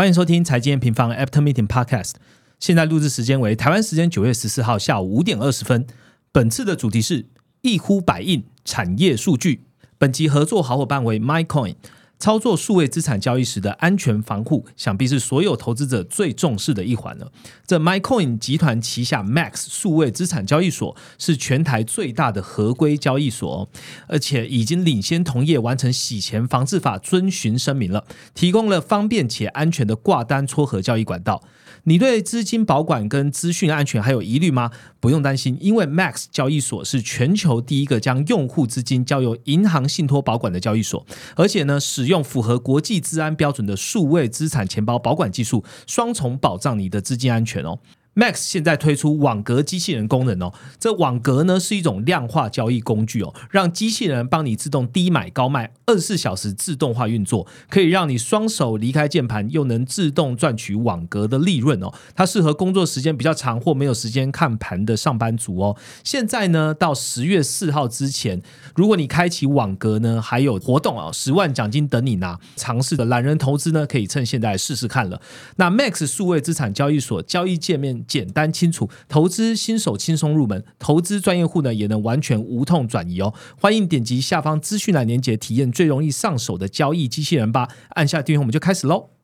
欢迎收听财经平方 After Meeting Podcast。现在录制时间为台湾时间九月十四号下午五点二十分。本次的主题是一呼百应产业数据。本集合作好伙伴为 MyCoin。操作数位资产交易时的安全防护，想必是所有投资者最重视的一环了。这 MyCoin 集团旗下 Max 数位资产交易所是全台最大的合规交易所，而且已经领先同业完成洗钱防治法遵循声明了，提供了方便且安全的挂单撮合交易管道。你对资金保管跟资讯安全还有疑虑吗？不用担心，因为 Max 交易所是全球第一个将用户资金交由银行信托保管的交易所，而且呢，使用符合国际治安标准的数位资产钱包保管技术，双重保障你的资金安全哦。Max 现在推出网格机器人功能哦，这网格呢是一种量化交易工具哦，让机器人帮你自动低买高卖，二十四小时自动化运作，可以让你双手离开键盘，又能自动赚取网格的利润哦。它适合工作时间比较长或没有时间看盘的上班族哦。现在呢，到十月四号之前，如果你开启网格呢，还有活动哦，十万奖金等你拿。尝试的懒人投资呢，可以趁现在试试看了。那 Max 数位资产交易所交易界面。简单清楚，投资新手轻松入门，投资专业户呢也能完全无痛转移哦。欢迎点击下方资讯栏链接，体验最容易上手的交易机器人吧。按下订阅，我们就开始喽。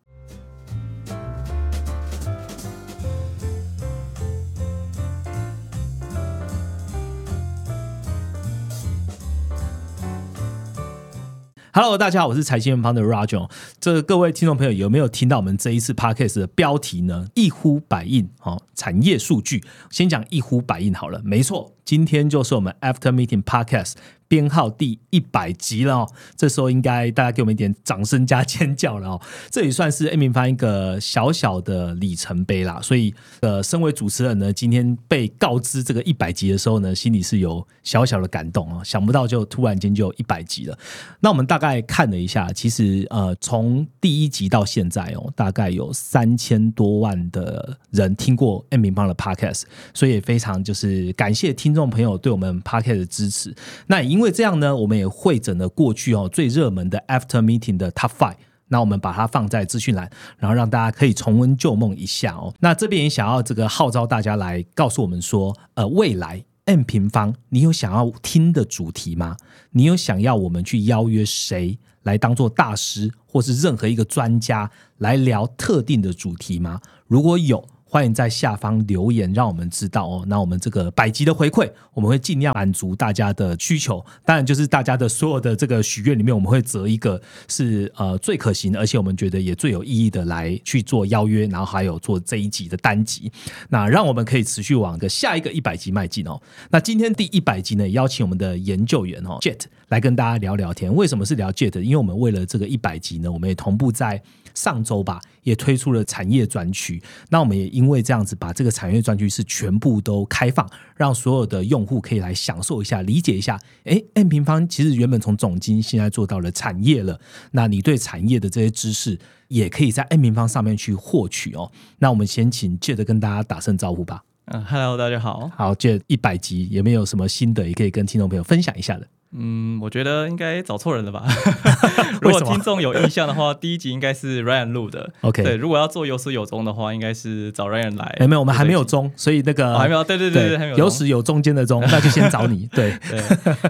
Hello，大家好，我是财经方的 Roger。这各位听众朋友有没有听到我们这一次 Podcast 的标题呢？一呼百应哦，产业数据。先讲一呼百应好了，没错，今天就是我们 After Meeting Podcast。编号第一百集了哦，这时候应该大家给我们一点掌声加尖叫了哦，这也算是 A 明方一个小小的里程碑啦。所以，呃，身为主持人呢，今天被告知这个一百集的时候呢，心里是有小小的感动啊，想不到就突然间就一百集了。那我们大概看了一下，其实呃，从第一集到现在哦，大概有三千多万的人听过 A 明方的 Podcast，所以也非常就是感谢听众朋友对我们 Podcast 的支持。那因因为这样呢，我们也会整了过去哦最热门的 After Meeting 的 Top Five，那我们把它放在资讯栏，然后让大家可以重温旧梦一下哦。那这边也想要这个号召大家来告诉我们说，呃，未来 M 平方，你有想要听的主题吗？你有想要我们去邀约谁来当做大师，或是任何一个专家来聊特定的主题吗？如果有。欢迎在下方留言，让我们知道哦。那我们这个百集的回馈，我们会尽量满足大家的需求。当然，就是大家的所有的这个许愿里面，我们会择一个是呃最可行，而且我们觉得也最有意义的来去做邀约，然后还有做这一集的单集。那让我们可以持续往个下一个一百集迈进哦。那今天第一百集呢，邀请我们的研究员哦，Jet 来跟大家聊聊天。为什么是聊 Jet？因为我们为了这个一百集呢，我们也同步在。上周吧，也推出了产业专区。那我们也因为这样子，把这个产业专区是全部都开放，让所有的用户可以来享受一下、理解一下。哎，M 平方其实原本从总经现在做到了产业了。那你对产业的这些知识，也可以在 M 平方上面去获取哦。那我们先请 Jet 跟大家打声招呼吧。嗯，Hello，大家好。好，Jet 一百集有没有什么新的，也可以跟听众朋友分享一下的。嗯，我觉得应该找错人了吧？如果听众有印象的话，第一集应该是 Ryan 录的。OK，对，如果要做有始有终的话，应该是找 Ryan 来。哎，没有，我们还没有终，所以那个还没有。对对对对，有始有中间的终，那就先找你。对 对，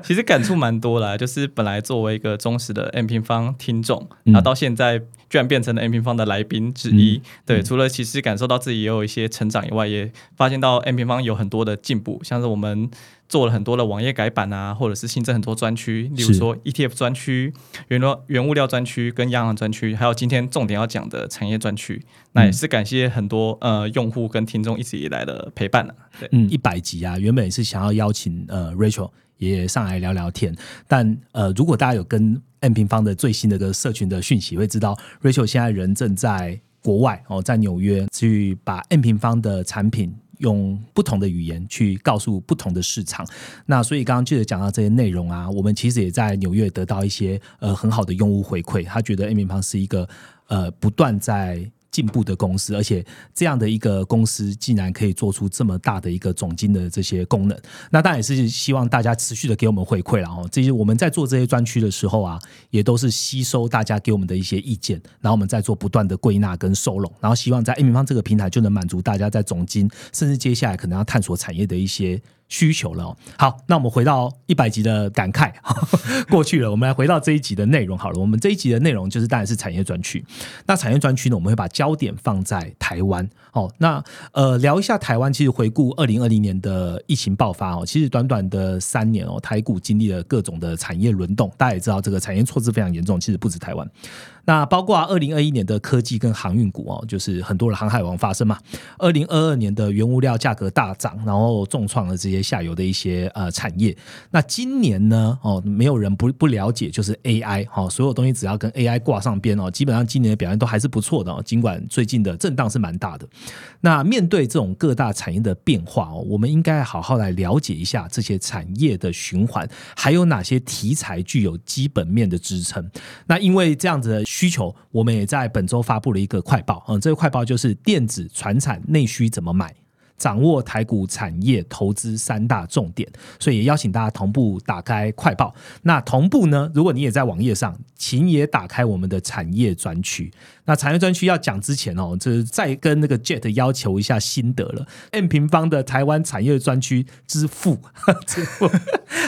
其实感触蛮多啦，就是本来作为一个忠实的 M 平方听众，然后到现在居然变成了 M 平方的来宾之一。对，除了其实感受到自己也有一些成长以外，也发现到 M 平方有很多的进步，像是我们。做了很多的网页改版啊，或者是新增很多专区，例如说 ETF 专区、原料原物料专区跟央行专区，还有今天重点要讲的产业专区。那也是感谢很多呃用户跟听众一直以来的陪伴了。对，嗯，一百集啊，原本也是想要邀请呃 Rachel 也上来聊聊天，但呃如果大家有跟 M 平方的最新的个社群的讯息，会知道 Rachel 现在人正在国外哦，在纽约去把 M 平方的产品。用不同的语言去告诉不同的市场，那所以刚刚记得讲到这些内容啊，我们其实也在纽约得到一些呃很好的用户回馈，他觉得 A 平方是一个呃不断在。进步的公司，而且这样的一个公司竟然可以做出这么大的一个总金的这些功能，那当然也是希望大家持续的给我们回馈了哦。这些我们在做这些专区的时候啊，也都是吸收大家给我们的一些意见，然后我们再做不断的归纳跟收拢，然后希望在 A 平方这个平台就能满足大家在总金，甚至接下来可能要探索产业的一些。需求了。好，那我们回到一百集的感慨 过去了，我们来回到这一集的内容好了。我们这一集的内容就是当然是产业专区。那产业专区呢，我们会把焦点放在台湾。哦，那呃聊一下台湾。其实回顾二零二零年的疫情爆发哦，其实短短的三年哦，台股经历了各种的产业轮动。大家也知道，这个产业措施非常严重。其实不止台湾。那包括二零二一年的科技跟航运股哦，就是很多的航海王发生嘛。二零二二年的原物料价格大涨，然后重创了这些下游的一些呃产业。那今年呢哦，没有人不不了解，就是 AI 哈，所有东西只要跟 AI 挂上边哦，基本上今年的表现都还是不错的哦。尽管最近的震荡是蛮大的。那面对这种各大产业的变化哦，我们应该好好来了解一下这些产业的循环，还有哪些题材具有基本面的支撑。那因为这样子的。需求，我们也在本周发布了一个快报，嗯，这个快报就是电子、船产内需怎么买。掌握台股产业投资三大重点，所以也邀请大家同步打开快报。那同步呢？如果你也在网页上，请也打开我们的产业专区。那产业专区要讲之前哦，就是再跟那个 Jet 要求一下心得了。M 平方的台湾产业专区之父，之父，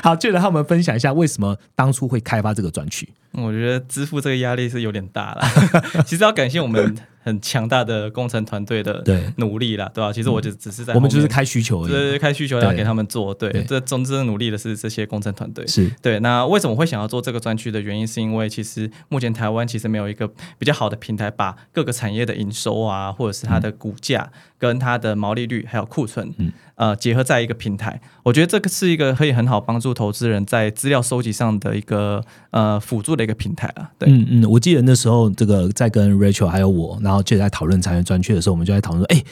好，Jet 他们分享一下为什么当初会开发这个专区。我觉得支付这个压力是有点大了。其实要感谢我们。很强大的工程团队的努力啦，对吧？其实我就只是在我们就是开需求，对，开需求要给他们做，对，这总之努力的是这些工程团队，是对。那为什么会想要做这个专区的原因，是因为其实目前台湾其实没有一个比较好的平台，把各个产业的营收啊，或者是它的股价跟它的毛利率还有库存，呃，结合在一个平台。我觉得这个是一个可以很好帮助投资人在资料收集上的一个呃辅助的一个平台啊。对，嗯嗯，我记得那时候这个在跟 Rachel 还有我，然后。就在讨论产业专区的时候，我们就在讨论说：“哎，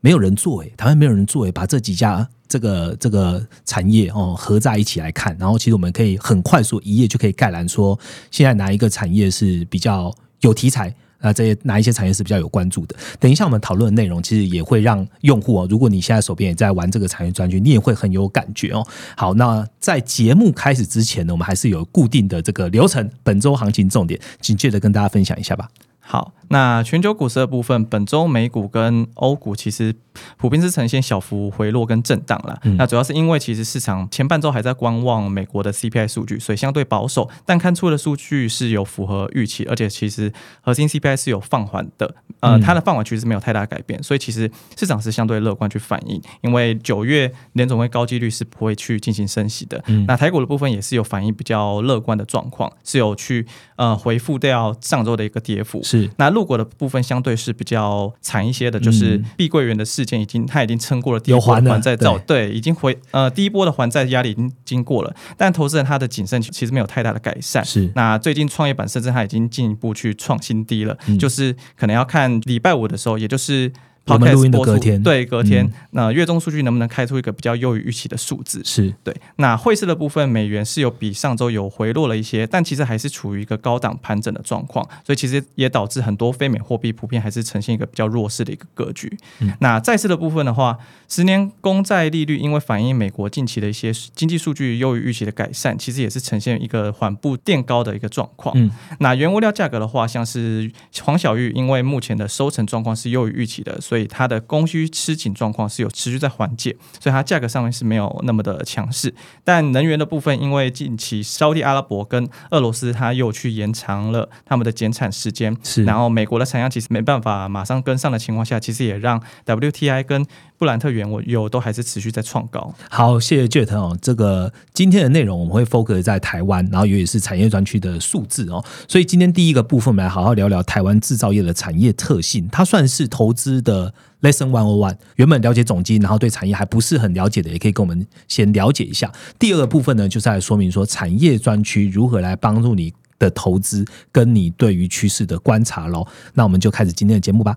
没有人做哎，台湾没有人做哎，把这几家这个这个产业哦合在一起来看，然后其实我们可以很快速一页就可以概览说，现在哪一个产业是比较有题材啊？这些哪一些产业是比较有关注的？等一下我们讨论的内容，其实也会让用户哦，如果你现在手边也在玩这个产业专区，你也会很有感觉哦。好，那在节目开始之前呢，我们还是有固定的这个流程，本周行情重点，紧接着跟大家分享一下吧。好。那全球股市的部分，本周美股跟欧股其实普遍是呈现小幅回落跟震荡了。那主要是因为其实市场前半周还在观望美国的 CPI 数据，所以相对保守。但看出的数据是有符合预期，而且其实核心 CPI 是有放缓的。呃，它的放缓其实没有太大改变，所以其实市场是相对乐观去反应。因为九月联总会高几率是不会去进行升息的。那台股的部分也是有反应比较乐观的状况，是有去呃回复掉上周的一个跌幅。是那。入股的部分相对是比较惨一些的，就是碧桂园的事件已经，它已经撑过了第一波还债造，对，已经回呃第一波的还债压力已经经过了，但投资人他的谨慎其实没有太大的改善。是，那最近创业板甚至它已经进一步去创新低了，就是可能要看礼拜五的时候，也就是。我们录音的隔天，对隔天，那月中数据能不能开出一个比较优于预期的数字？是对。那汇市的部分，美元是有比上周有回落了一些，但其实还是处于一个高档盘整的状况，所以其实也导致很多非美货币普遍还是呈现一个比较弱势的一个格局。那债市的部分的话，十年公债利率因为反映美国近期的一些经济数据优于预期的改善，其实也是呈现一个缓步垫高的一个状况。那原物料价格的话，像是黄小玉，因为目前的收成状况是优于预期的，所以它的供需吃紧状况是有持续在缓解，所以它价格上面是没有那么的强势。但能源的部分，因为近期沙地阿拉伯跟俄罗斯，它又去延长了他们的减产时间，是。然后美国的产量其实没办法马上跟上的情况下，其实也让 WTI 跟布兰特原油都还是持续在创高。好，谢谢 Jet 哦。这个今天的内容我们会 focus 在台湾，然后尤其是产业专区的数字哦。所以今天第一个部分，我们来好好聊聊台湾制造业的产业特性。它算是投资的。Lesson One O One，原本了解总金，然后对产业还不是很了解的，也可以跟我们先了解一下。第二个部分呢，就是来说明说产业专区如何来帮助你的投资，跟你对于趋势的观察喽。那我们就开始今天的节目吧。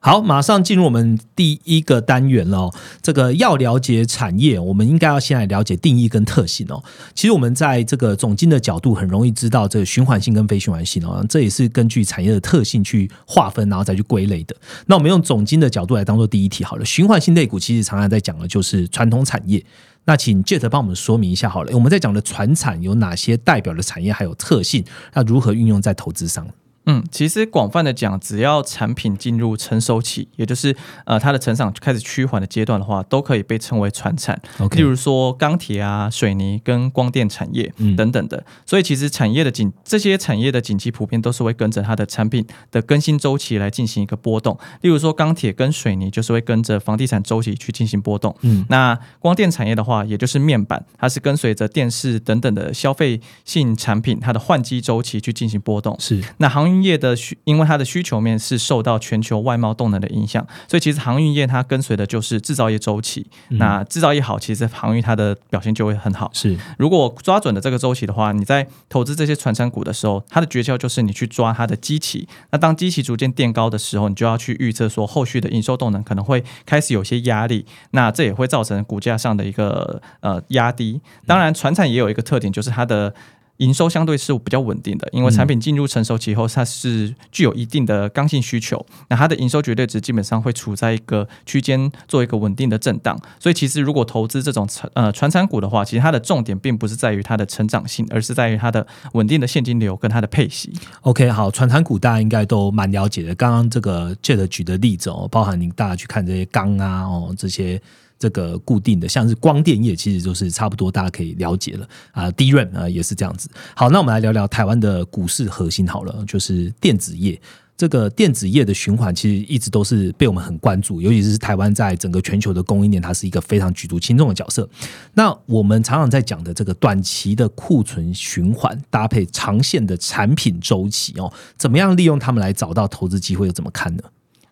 好，马上进入我们第一个单元了。这个要了解产业，我们应该要先来了解定义跟特性哦。其实我们在这个总经的角度，很容易知道这个循环性跟非循环性哦。这也是根据产业的特性去划分，然后再去归类的。那我们用总经的角度来当做第一题好了。循环性类股其实常常在讲的就是传统产业。那请 Jet 帮我们说明一下好了。我们在讲的传产有哪些代表的产业还有特性？那如何运用在投资上？嗯，其实广泛的讲，只要产品进入成熟期，也就是呃它的成长开始趋缓的阶段的话，都可以被称为传产。例如说钢铁啊、水泥跟光电产业等等的。所以其实产业的景，这些产业的景气普遍都是会跟着它的产品的更新周期来进行一个波动。例如说钢铁跟水泥就是会跟着房地产周期去进行波动。嗯，那光电产业的话，也就是面板，它是跟随着电视等等的消费性产品它的换机周期去进行波动。是，那航运。业的需，因为它的需求面是受到全球外贸动能的影响，所以其实航运业它跟随的就是制造业周期。那制造业好，其实航运它的表现就会很好。是，如果抓准了这个周期的话，你在投资这些传产股的时候，它的诀窍就是你去抓它的基期。那当基期逐渐垫高的时候，你就要去预测说后续的营收动能可能会开始有些压力。那这也会造成股价上的一个呃压低。当然，船产也有一个特点，就是它的。营收相对是比较稳定的，因为产品进入成熟期后，它是具有一定的刚性需求，那它的营收绝对值基本上会处在一个区间做一个稳定的震荡。所以其实如果投资这种呃传产股的话，其实它的重点并不是在于它的成长性，而是在于它的稳定的现金流跟它的配息。OK，好，传产股大家应该都蛮了解的。刚刚这个 Jet 举的例子哦，包含您大家去看这些钢啊哦这些。这个固定的，像是光电业，其实就是差不多，大家可以了解了啊。低润啊，也是这样子。好，那我们来聊聊台湾的股市核心好了，就是电子业。这个电子业的循环，其实一直都是被我们很关注，尤其是台湾在整个全球的供应链，它是一个非常举足轻重的角色。那我们常常在讲的这个短期的库存循环，搭配长线的产品周期哦，怎么样利用它们来找到投资机会？又怎么看呢？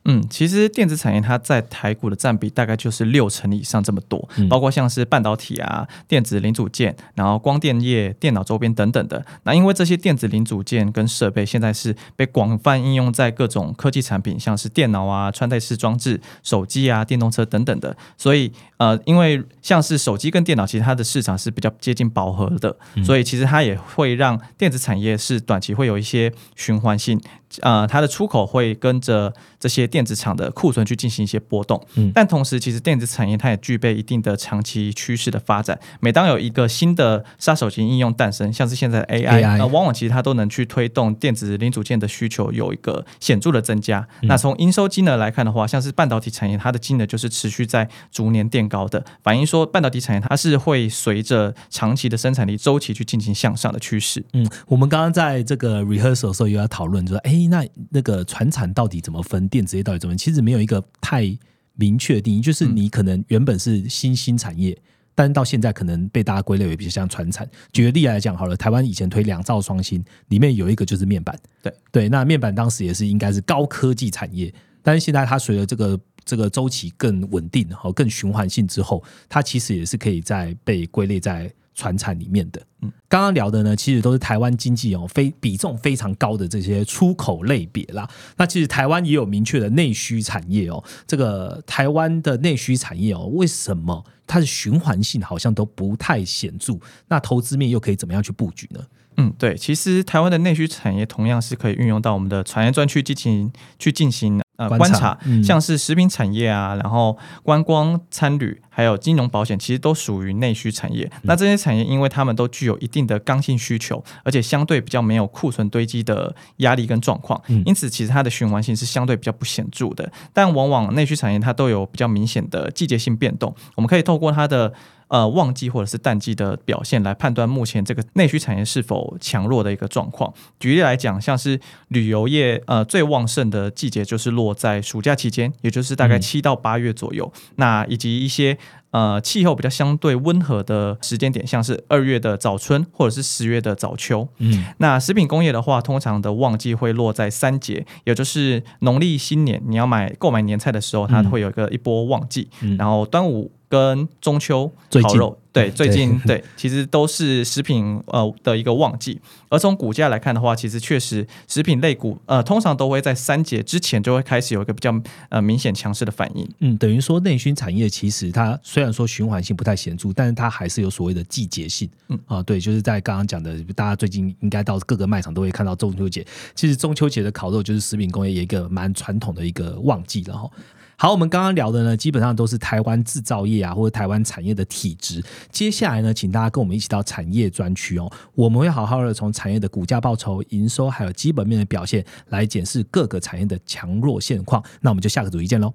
嗯，其实电子产业它在台股的占比大概就是六成以上这么多，包括像是半导体啊、电子零组件，然后光电业、电脑周边等等的。那因为这些电子零组件跟设备现在是被广泛应用在各种科技产品，像是电脑啊、穿戴式装置、手机啊、电动车等等的。所以呃，因为像是手机跟电脑，其实它的市场是比较接近饱和的，所以其实它也会让电子产业是短期会有一些循环性。呃，它的出口会跟着这些电子厂的库存去进行一些波动，嗯，但同时，其实电子产业它也具备一定的长期趋势的发展。每当有一个新的杀手型应用诞生，像是现在的 AI，呃，往往其实它都能去推动电子零组件的需求有一个显著的增加。那从营收金额来看的话，像是半导体产业，它的金额就是持续在逐年垫高的，反映说半导体产业它是会随着长期的生产力周期去进行向上的趋势。嗯，我们刚刚在这个 rehearsal 的时候又要讨论，就说，哎。那那个船产到底怎么分？电子业到底怎么分？其实没有一个太明确的定义，就是你可能原本是新兴产业，但是到现在可能被大家归类为比较像船产。举个例来讲好了，台湾以前推两兆双芯，里面有一个就是面板，对对，那面板当时也是应该是高科技产业，但是现在它随着这个这个周期更稳定和更循环性之后，它其实也是可以在被归类在。船产里面的，嗯，刚刚聊的呢，其实都是台湾经济哦，非比重非常高的这些出口类别啦。那其实台湾也有明确的内需产业哦。这个台湾的内需产业哦，为什么它的循环性好像都不太显著？那投资面又可以怎么样去布局呢？嗯，对，其实台湾的内需产业同样是可以运用到我们的产业专区进行去进行。呃，观察像是食品产业啊，然后观光、餐旅，还有金融保险，其实都属于内需产业。那这些产业，因为他们都具有一定的刚性需求，而且相对比较没有库存堆积的压力跟状况，因此其实它的循环性是相对比较不显著的。但往往内需产业它都有比较明显的季节性变动，我们可以透过它的。呃，旺季或者是淡季的表现来判断目前这个内需产业是否强弱的一个状况。举例来讲，像是旅游业，呃，最旺盛的季节就是落在暑假期间，也就是大概七到八月左右。那以及一些。呃，气候比较相对温和的时间点，像是二月的早春，或者是十月的早秋。嗯，那食品工业的话，通常的旺季会落在三节，也就是农历新年，你要买购买年菜的时候，它会有一个一波旺季。然后端午跟中秋烤肉，对，最近对 对，其实都是食品呃的一个旺季。而从股价来看的话，其实确实食品类股呃通常都会在三节之前就会开始有一个比较呃明显强势的反应。嗯，等于说内需产业其实它虽然说循环性不太显著，但是它还是有所谓的季节性。嗯啊，对，就是在刚刚讲的，大家最近应该到各个卖场都会看到中秋节。其实中秋节的烤肉就是食品工业一个蛮传统的一个旺季了哈。好，我们刚刚聊的呢，基本上都是台湾制造业啊，或者台湾产业的体质。接下来呢，请大家跟我们一起到产业专区哦，我们会好好的从产业的股价报酬、营收还有基本面的表现来检视各个产业的强弱现况。那我们就下个主题见喽。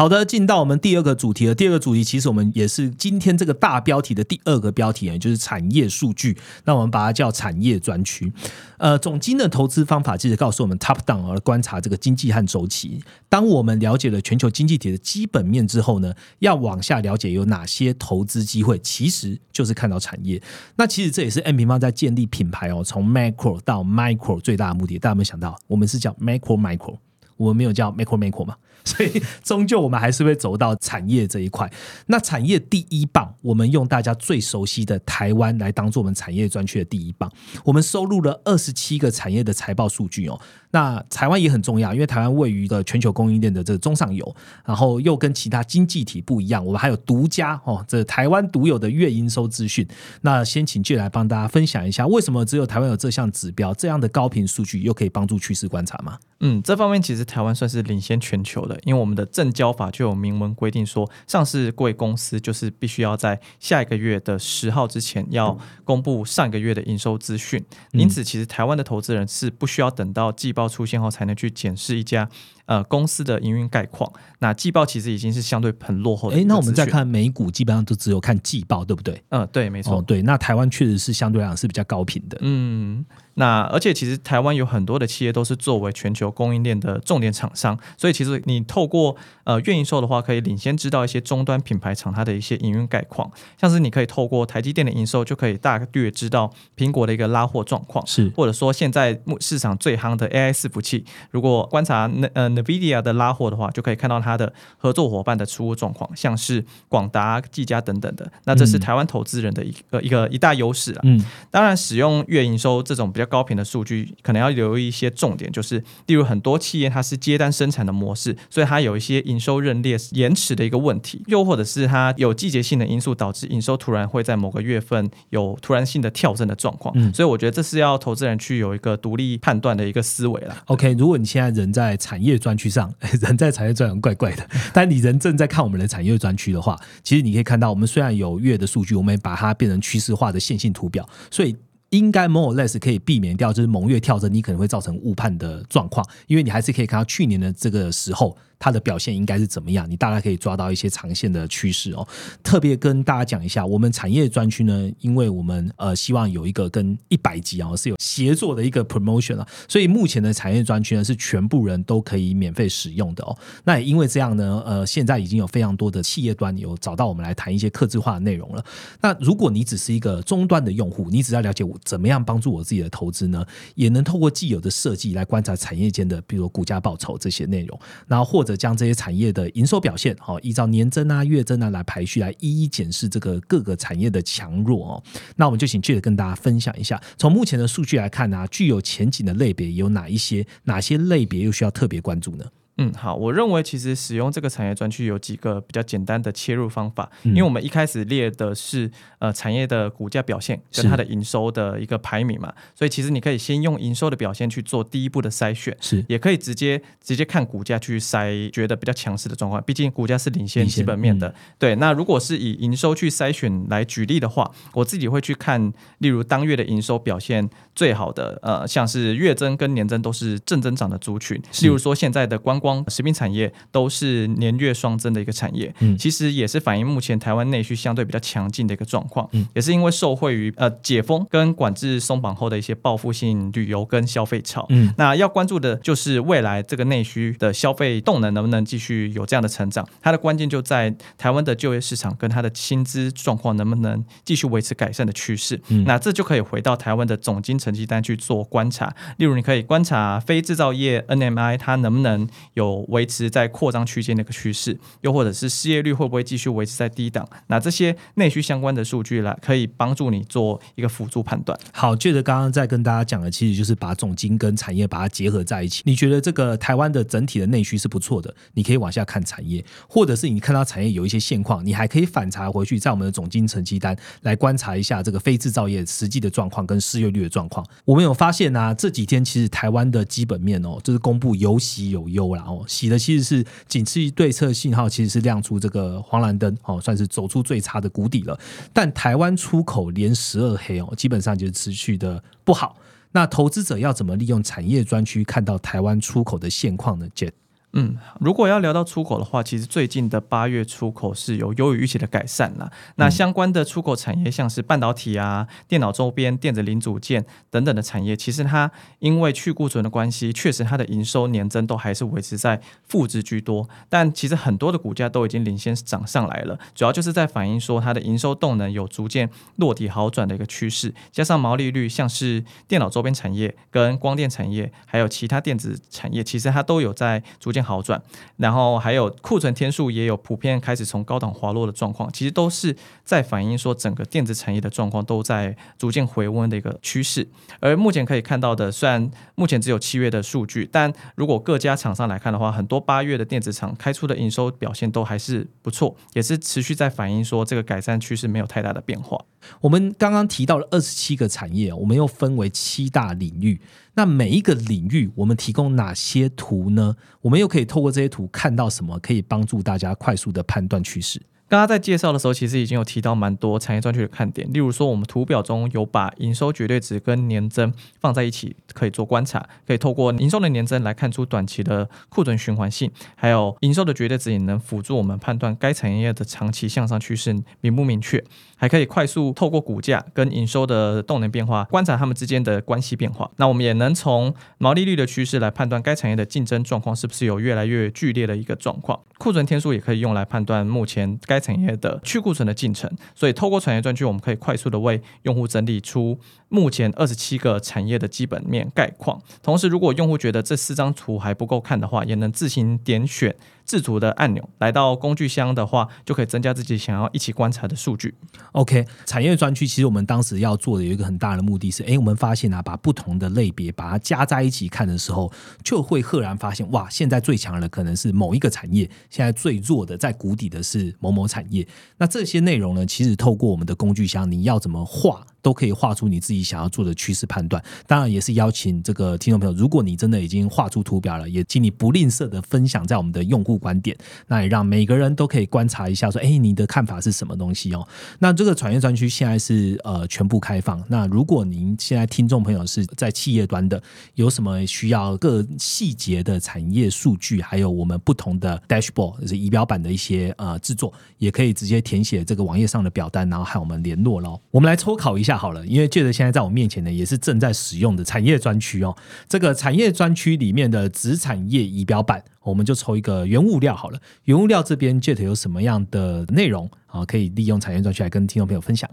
好的，进到我们第二个主题了。第二个主题其实我们也是今天这个大标题的第二个标题，也就是产业数据。那我们把它叫产业专区。呃，总经的投资方法其实告诉我们 top down 而观察这个经济和周期。当我们了解了全球经济体的基本面之后呢，要往下了解有哪些投资机会，其实就是看到产业。那其实这也是 M 平方在建立品牌哦，从 macro 到 micro 最大的目的。大家有没有想到，我们是叫 macro micro，我们没有叫 macro macro 嘛？所以终究我们还是会走到产业这一块。那产业第一棒，我们用大家最熟悉的台湾来当做我们产业专区的第一棒。我们收录了二十七个产业的财报数据哦。那台湾也很重要，因为台湾位于的全球供应链的这个中上游，然后又跟其他经济体不一样，我们还有独家哦，这台湾独有的月营收资讯。那先请俊来帮大家分享一下，为什么只有台湾有这项指标，这样的高频数据又可以帮助趋势观察吗？嗯，这方面其实台湾算是领先全球的，因为我们的证交法就有明文规定说，上市贵公司就是必须要在下一个月的十号之前要公布上一个月的营收资讯。因此，其实台湾的投资人是不需要等到季报出现后才能去检视一家呃公司的营运概况。那季报其实已经是相对很落后的。哎，那我们再，看美股，基本上都只有看季报，对不对？嗯、对，没错。哦，对，那台湾确实是相对来讲是比较高频的。嗯，那而且其实台湾有很多的企业都是作为全球供应链的重点厂商，所以其实你透过呃月营收的话，可以领先知道一些终端品牌厂它的一些营运概况，像是你可以透过台积电的营收就可以大略知道苹果的一个拉货状况，是或者说现在目市场最夯的 AI 伺服器，如果观察那呃 NVIDIA 的拉货的话，就可以看到它的合作伙伴的出货状况，像是广达、技嘉等等的，那这是嗯台湾投资人的一个一个一大优势啊。嗯，当然，使用月营收这种比较高频的数据，可能要留意一些重点，就是例如很多企业它是接单生产的模式，所以它有一些营收认列延迟的一个问题，又或者是它有季节性的因素导致营收突然会在某个月份有突然性的跳增的状况。嗯所以我觉得这是要投资人去有一个独立判断的一个思维啦。OK，如果你现在人在产业专专区上，人在产业专区怪怪的，但你人正在看我们的产业专区的话，其实你可以看到，我们虽然有月的数据，我们也把它变成趋势化的线性图表，所以。应该 more or less 可以避免掉，就是蒙月跳增，你可能会造成误判的状况，因为你还是可以看到去年的这个时候它的表现应该是怎么样，你大概可以抓到一些长线的趋势哦。特别跟大家讲一下，我们产业专区呢，因为我们呃希望有一个跟一百级啊是有协作的一个 promotion 啊，所以目前的产业专区呢是全部人都可以免费使用的哦。那也因为这样呢，呃，现在已经有非常多的企业端有找到我们来谈一些客制化的内容了。那如果你只是一个终端的用户，你只要了解我怎么样帮助我自己的投资呢，也能透过既有的设计来观察产业间的，比如股价报酬这些内容，然后或者将这些产业的营收表现，好、依照年增啊、月增啊来排序，来一一检视这个各个产业的强弱哦。那我们就请 J 跟大家分享一下，从目前的数据来看呢、啊，具有前景的类别有哪一些？哪些类别又需要特别关注呢？嗯，好，我认为其实使用这个产业专区有几个比较简单的切入方法，嗯因为我们一开始列的是呃产业的股价表现跟它的营收的一个排名嘛，所以其实你可以先用营收的表现去做第一步的筛选，是也可以直接直接看股价去筛觉得比较强势的状况，毕竟股价是领先基本面的。对，那如果是以营收去筛选来举例的话，我自己会去看，例如当月的营收表现最好的，呃，像是月增跟年增都是正增长的族群，例如说现在的观光。光食品产业都是年月双增的一个产业，嗯。其实也是反映目前台湾内需相对比较强劲的一个状况，嗯。也是因为受惠于呃解封跟管制松绑后的一些报复性旅游跟消费潮。嗯。那要关注的就是未来这个内需的消费动能能不能继续有这样的成长，它的关键就在台湾的就业市场跟它的薪资状况能不能继续维持改善的趋势。嗯。那这就可以回到台湾的总经成绩单去做观察，例如你可以观察非制造业 NMI 它能不能有有维持在扩张区间的一个趋势，又或者是失业率会不会继续维持在低档。那这些内需相关的数据来可以帮助你做一个辅助判断。好，接着刚刚在跟大家讲的，其实就是把总经跟产业把它结合在一起。你觉得这个台湾的整体的内需是不错的，你可以往下看产业，或者是你看到产业有一些现况，你还可以反查回去，在我们的总经成绩单来观察一下这个非制造业实际的状况跟失业率的状况。我们有发现啊，这几天其实台湾的基本面哦，就是公布有喜有忧啦哦，洗的其实是仅次于对策信号其实是亮出这个黄蓝灯哦，算是走出最差的谷底了。但台湾出口连十二黑哦，基本上就是持续的不好。那投资者要怎么利用产业专区看到台湾出口的现况呢杰嗯，如果要聊到出口的话，其实最近的八月出口是有优于预期的改善啦。那相关的出口产业，像是半导体啊、电脑周边、电子零组件等等的产业，其实它因为去库存的关系，确实它的营收年增都还是维持在负值居多。但其实很多的股价都已经领先涨上来了，主要就是在反映说它的营收动能有逐渐落底好转的一个趋势，加上毛利率像是电脑周边产业、跟光电产业，还有其他电子产业，其实它都有在逐渐好转。然后还有库存天数也有普遍开始从高档滑落的状况，其实都是在反映说整个电子产业的状况都在逐渐回温的一个趋势。而目前可以看到的，虽然目前只有七月的数据，但如果各家厂商来看的话，很多八月的电子厂开出的营收表现都还是不错，也是持续在反映说这个改善趋势没有太大的变化。我们刚刚提到了二十七个产业，我们又分为七大领域。那每一个领域，我们提供哪些图呢？我们又可以透过这些图看到什么，可以帮助大家快速的判断趋势？刚刚在介绍的时候，其实已经有提到蛮多产业专区的看点，例如说我们图表中有把营收绝对值跟年增放在一起，可以做观察，可以透过营收的年增来看出短期的库存循环性，还有营收的绝对值也能辅助我们判断该产业的长期向上趋势明不明确，还可以快速透过股价跟营收的动能变化，观察它们之间的关系变化。那我们也能从毛利率的趋势来判断该产业的竞争状况是不是有越来越剧烈的一个状况。库存天数也可以用来判断目前该产业的去库存的进程。所以，透过产业专区，我们可以快速的为用户整理出目前二十七个产业的基本面概况。同时，如果用户觉得这四张图还不够看的话，也能自行点选制图的按钮，来到工具箱的话，就可以增加自己想要一起观察的数据。OK，产业专区其实我们当时要做的有一个很大的目的是，诶，我们发现啊，把不同的类别把它加在一起看的时候，就会赫然发现，哇，现在最强的可能是某一个产业，现在最弱的在谷底的是某某产业。那这些内容呢，其实透过我们的工具箱，你要怎么画，都可以画出你自己想要做的趋势判断。当然，也是邀请这个听众朋友，如果你真的已经画出图表了，也请你不吝啬的分享在我们的用户观点，那也让每个人都可以观察一下，说，诶，你的看法是什么东西哦？那这个产业专区现在是呃全部开放。那如果您现在听众朋友是在企业端的，有什么需要各细节的产业数据，还有我们不同的 dashboard，就是仪表板的一些呃制作，也可以直接填写这个网页上的表单，然后和我们联络喽。我们来抽考一下好了，因为借着现在在我面前呢，也是正在使用的产业专区哦。这个产业专区里面的子产业仪表板，我们就抽一个物料好了。原物料这边 Jet 有什么样的内容啊？可以利用产业专区来跟听众朋友分享。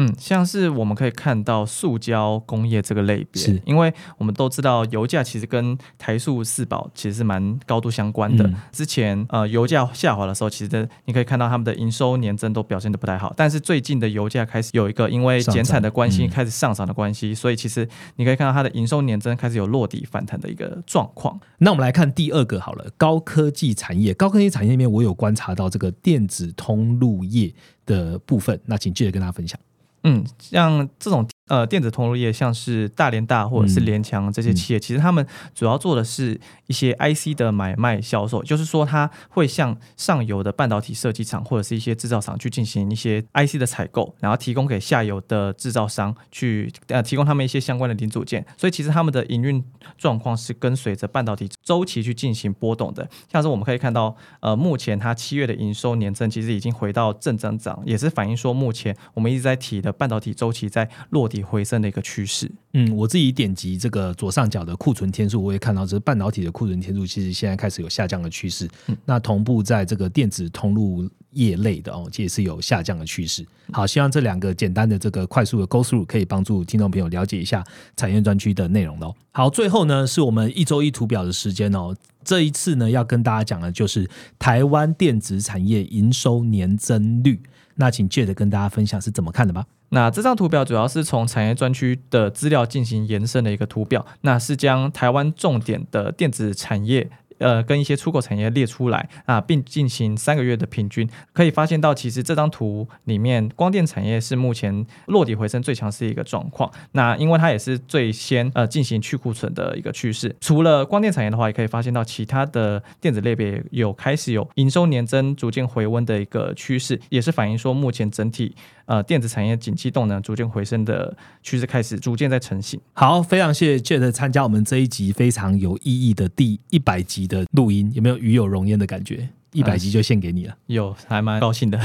嗯，像是我们可以看到塑胶工业这个类别，是因为我们都知道油价其实跟台塑四宝其实是蛮高度相关的。嗯之前呃油价下滑的时候，其实你可以看到他们的营收年增都表现的不太好，但是最近的油价开始有一个因为减产的关系嗯开始上涨的关系，所以其实你可以看到它的营收年增开始有落底反弹的一个状况。那我们来看第二个好了，高科技产业。高科技产业里面，我有观察到这个电子通路业的部分，那请记得跟大家分享。嗯，像这种呃电子通路业，像是大连大或者是联强这些企业，其实他们主要做的是一些 IC 的买卖销售，就是说它会向上游的半导体设计厂或者是一些制造厂去进行一些 IC 的采购，然后提供给下游的制造商去呃提供他们一些相关的零组件。所以其实他们的营运状况是跟随着半导体周期去进行波动的。像是我们可以看到，呃，目前它七月的营收年增其实已经回到正增长，也是反映说目前我们一直在提的半导体周期在落底回升的一个趋势。嗯，我自己点击这个左上角的库存天数，我也看到这半导体的库存天数其实现在开始有下降的趋势。那同步在这个电子通路业类的哦，这也是有下降的趋势。好，希望这两个简单的这个快速的 go through 可以帮助听众朋友了解一下产业专区的内容喽。好，最后呢是我们一周一图表的时间哦。这一次呢要跟大家讲的就是台湾电子产业营收年增率。那请 Jet 跟大家分享是怎么看的吧。那这张图表主要是从产业专区的资料进行延伸的一个图表，那是将台湾重点的电子产业。呃，跟一些出口产业列出来啊，并进行三个月的平均，可以发现到，其实这张图里面，光电产业是目前落底回升最强势的一个状况。那因为它也是最先呃进行去库存的一个趋势。除了光电产业的话，也可以发现到其他的电子类别有开始有营收年增逐渐回温的一个趋势，也是反映说目前整体呃电子产业景气动能逐渐回升的趋势开始逐渐在成型。好，非常谢谢 Jet 参加我们这一集非常有意义的第一百集。的录音有没有与有荣焉的感觉？一百集就献给你了，有还蛮高兴的。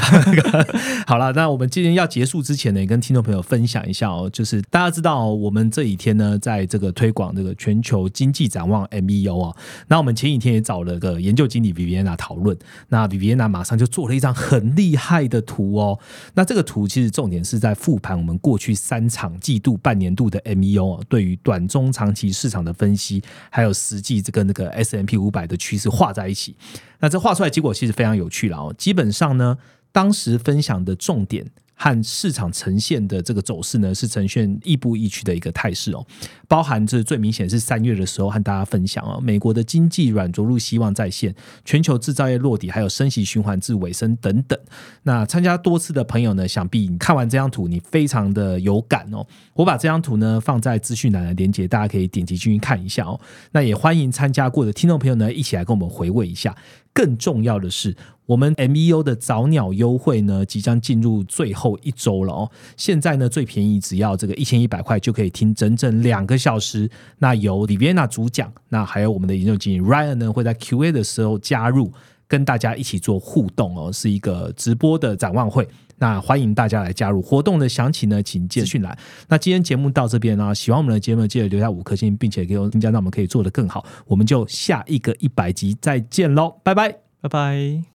好了，那我们今天要结束之前呢，也跟听众朋友分享一下哦，就是大家知道我们这几天呢，在这个推广这个全球经济展望 M E O 啊，那我们前几天也找了个研究经理 Viviana 讨论，那 Viviana 马上就做了一张很厉害的图哦。那这个图其实重点是在复盘我们过去三场季度、半年度的 M E O 对于短中长期市场的分析，还有实际这个那个 S M P 五百的趋势画在一起。那这画出来结果其实非常有趣了哦。基本上呢，当时分享的重点和市场呈现的这个走势呢，是呈现亦步亦趋的一个态势哦。包含这最明显是三月的时候和大家分享哦，美国的经济软着陆希望再现，全球制造业落底，还有升息循环至尾声等等。那参加多次的朋友呢，想必你看完这张图，你非常的有感哦。我把这张图呢放在资讯栏的连接，大家可以点击进去看一下哦。那也欢迎参加过的听众朋友呢，一起来跟我们回味一下。更重要的是，我们 M E O 的早鸟优惠呢，即将进入最后一周了哦。现在呢，最便宜只要这个一千一百块，就可以听整整两个小时。那由 Liviana 主讲，那还有我们的研究经理 Ryan 呢，会在 Q A 的时候加入，跟大家一起做互动哦，是一个直播的展望会。那欢迎大家来加入活动的详情呢，请见讯来。那今天节目到这边呢，喜欢我们的节目，记得留下五颗星，并且给我添加，让我们可以做得更好。我们就下一个一百集再见喽，拜拜，拜拜。